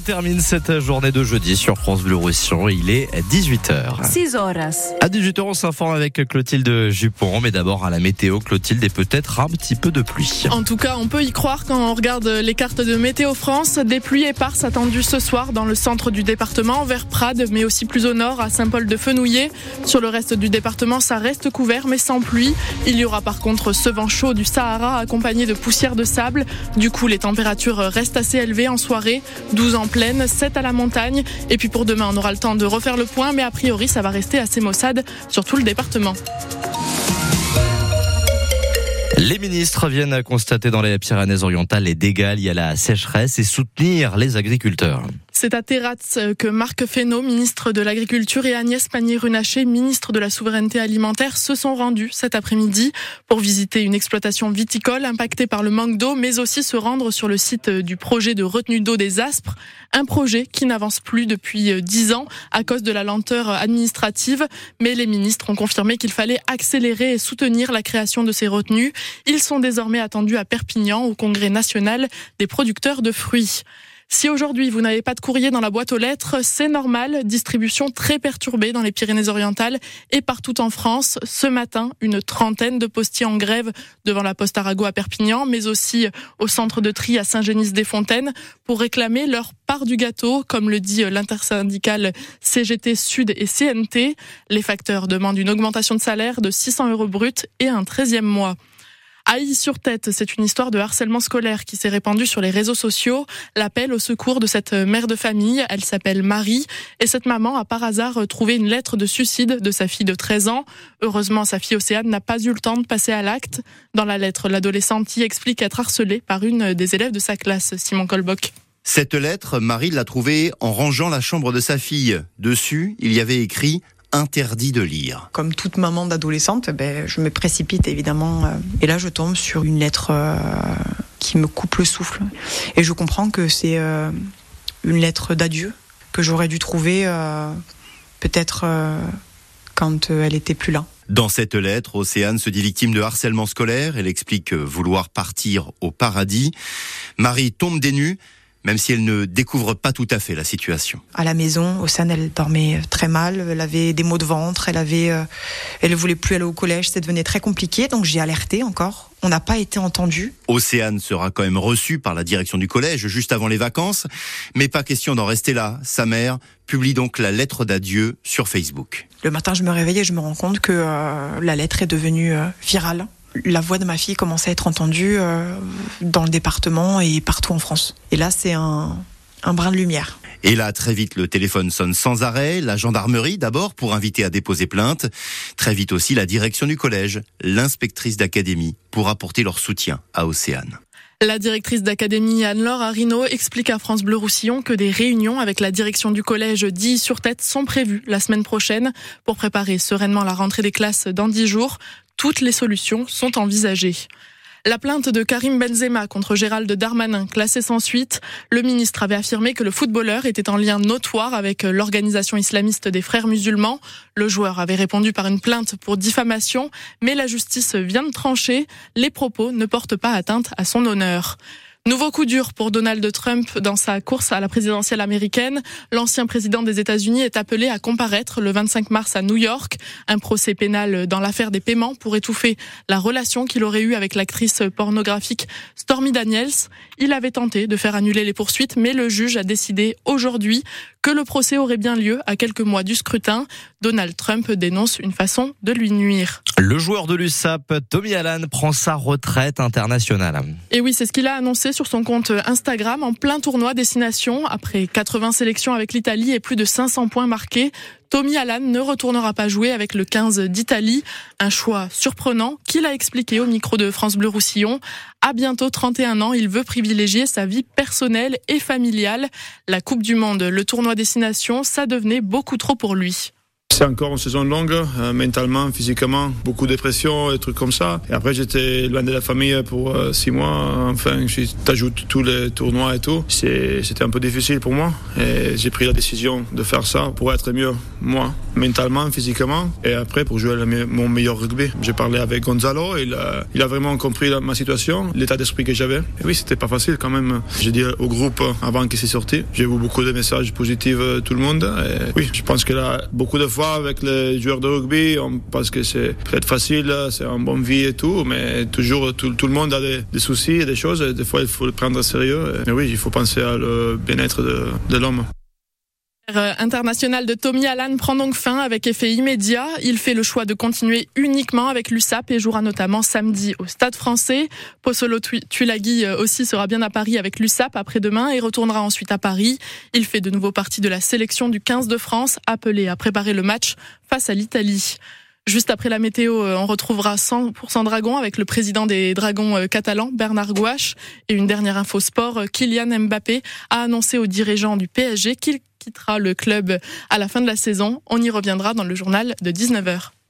on termine cette journée de jeudi sur France Bleu Roussillon. Il est 18h. 6 horas. À 18h, on s'informe avec Clotilde Jupon. Mais d'abord à la météo, Clotilde, et peut-être un petit peu de pluie. En tout cas, on peut y croire quand on regarde les cartes de Météo France. Des pluies éparses attendues ce soir dans le centre du département, vers Prades, mais aussi plus au nord, à Saint-Paul-de-Fenouillet. Sur le reste du département, ça reste couvert, mais sans pluie. Il y aura par contre ce vent chaud du Sahara accompagné de poussière de sable. Du coup, les températures restent assez élevées en soirée. 12 en pleine, 7 à la montagne. Et puis pour demain, on aura le temps de refaire le point, mais a priori, ça va rester assez maussade sur tout le département. Les ministres viennent constater dans les Pyrénées-Orientales les dégâts liés à la sécheresse et soutenir les agriculteurs. C'est à Terraz que Marc Fesneau, ministre de l'Agriculture, et Agnès Pannier-Runacher, ministre de la Souveraineté Alimentaire, se sont rendus cet après-midi pour visiter une exploitation viticole impactée par le manque d'eau, mais aussi se rendre sur le site du projet de retenue d'eau des Aspres, un projet qui n'avance plus depuis dix ans à cause de la lenteur administrative. Mais les ministres ont confirmé qu'il fallait accélérer et soutenir la création de ces retenues. Ils sont désormais attendus à Perpignan, au Congrès national des producteurs de fruits. Si aujourd'hui vous n'avez pas de courrier dans la boîte aux lettres, c'est normal. Distribution très perturbée dans les Pyrénées-Orientales et partout en France. Ce matin, une trentaine de postiers en grève devant la Poste Arago à Perpignan, mais aussi au centre de tri à Saint-Genis-des-Fontaines pour réclamer leur part du gâteau, comme le dit l'intersyndicale CGT Sud et CNT. Les facteurs demandent une augmentation de salaire de 600 euros brut et un 13e mois. Haï sur tête, c'est une histoire de harcèlement scolaire qui s'est répandue sur les réseaux sociaux. L'appel au secours de cette mère de famille, elle s'appelle Marie, et cette maman a par hasard trouvé une lettre de suicide de sa fille de 13 ans. Heureusement, sa fille Océane n'a pas eu le temps de passer à l'acte. Dans la lettre, l'adolescente y explique être harcelée par une des élèves de sa classe, Simon Colbock. Cette lettre, Marie l'a trouvée en rangeant la chambre de sa fille. Dessus, il y avait écrit interdit de lire. Comme toute maman d'adolescente, ben, je me précipite évidemment. Euh, et là, je tombe sur une lettre euh, qui me coupe le souffle. Et je comprends que c'est euh, une lettre d'adieu que j'aurais dû trouver peut-être quand elle était plus là. Dans cette lettre, Océane se dit victime de harcèlement scolaire. Elle explique vouloir partir au paradis. Marie tombe des nues même si elle ne découvre pas tout à fait la situation. À la maison, Océane, elle dormait très mal, elle avait des maux de ventre, elle avait, euh, elle voulait plus aller au collège, ça devenait très compliqué, donc j'ai alerté encore. On n'a pas été entendu. Océane sera quand même reçue par la direction du collège juste avant les vacances, mais pas question d'en rester là. Sa mère publie donc la lettre d'adieu sur Facebook. Le matin, je me réveillais, je me rends compte que euh, la lettre est devenue euh, virale la voix de ma fille commençait à être entendue euh, dans le département et partout en France. Et là, c'est un, un brin de lumière. Et là, très vite, le téléphone sonne sans arrêt. La gendarmerie, d'abord, pour inviter à déposer plainte. Très vite aussi, la direction du collège, l'inspectrice d'académie, pour apporter leur soutien à Océane. La directrice d'académie Anne-Laure Arino explique à France Bleu Roussillon que des réunions avec la direction du collège dit sur tête sont prévues la semaine prochaine pour préparer sereinement la rentrée des classes dans dix jours toutes les solutions sont envisagées. La plainte de Karim Benzema contre Gérald Darmanin, classée sans suite, le ministre avait affirmé que le footballeur était en lien notoire avec l'organisation islamiste des frères musulmans. Le joueur avait répondu par une plainte pour diffamation, mais la justice vient de trancher. Les propos ne portent pas atteinte à son honneur. Nouveau coup dur pour Donald Trump dans sa course à la présidentielle américaine. L'ancien président des États-Unis est appelé à comparaître le 25 mars à New York. Un procès pénal dans l'affaire des paiements pour étouffer la relation qu'il aurait eue avec l'actrice pornographique Stormy Daniels. Il avait tenté de faire annuler les poursuites, mais le juge a décidé aujourd'hui que le procès aurait bien lieu à quelques mois du scrutin. Donald Trump dénonce une façon de lui nuire. Le joueur de l'USAP, Tommy Allen, prend sa retraite internationale. Et oui, c'est ce qu'il a annoncé sur son compte Instagram en plein tournoi destination. Après 80 sélections avec l'Italie et plus de 500 points marqués, Tommy Allan ne retournera pas jouer avec le 15 d'Italie. Un choix surprenant qu'il a expliqué au micro de France Bleu Roussillon. À bientôt 31 ans, il veut privilégier sa vie personnelle et familiale. La Coupe du Monde, le tournoi destination, ça devenait beaucoup trop pour lui. C'est encore une saison longue, euh, mentalement, physiquement, beaucoup de pression et trucs comme ça. Et après, j'étais loin de la famille pour euh, six mois. Enfin, je t'ajoute tous les tournois et tout. C'était un peu difficile pour moi. J'ai pris la décision de faire ça pour être mieux, moi, mentalement, physiquement. Et après, pour jouer mon meilleur rugby. J'ai parlé avec Gonzalo. Il a, a vraiment compris ma situation, l'état d'esprit que j'avais. Et oui, c'était pas facile quand même. J'ai dit au groupe avant qu'il s'est sorti. J'ai eu beaucoup de messages positifs, euh, tout le monde. Et oui, je pense que là, beaucoup de fois, avec les joueurs de rugby, on pense que c'est peut-être facile, c'est un bon vie et tout, mais toujours tout, le monde a des, soucis et des choses. Et des fois, il faut le prendre au sérieux. Mais oui, il faut penser à le bien-être de l'homme. Euh, international de Tommy Allan prend donc fin avec effet immédiat. Il fait le choix de continuer uniquement avec l'USAP et jouera notamment samedi au Stade français. Possolo Tuilagi euh, aussi sera bien à Paris avec l'USAP après-demain et retournera ensuite à Paris. Il fait de nouveau partie de la sélection du 15 de France, appelé à préparer le match face à l'Italie. Juste après la météo, euh, on retrouvera 100% Dragon avec le président des Dragons catalans, Bernard Gouache. Et une dernière info sport, Kylian Mbappé a annoncé aux dirigeants du PSG qu'il quittera le club à la fin de la saison. On y reviendra dans le journal de 19h.